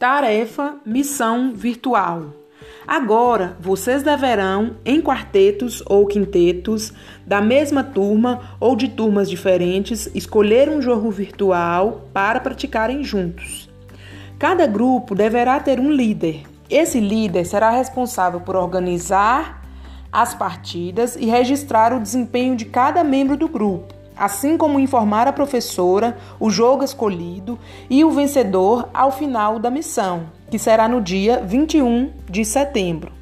Tarefa Missão Virtual. Agora, vocês deverão, em quartetos ou quintetos, da mesma turma ou de turmas diferentes, escolher um jogo virtual para praticarem juntos. Cada grupo deverá ter um líder. Esse líder será responsável por organizar as partidas e registrar o desempenho de cada membro do grupo assim como informar a professora o jogo escolhido e o vencedor ao final da missão, que será no dia 21 de setembro.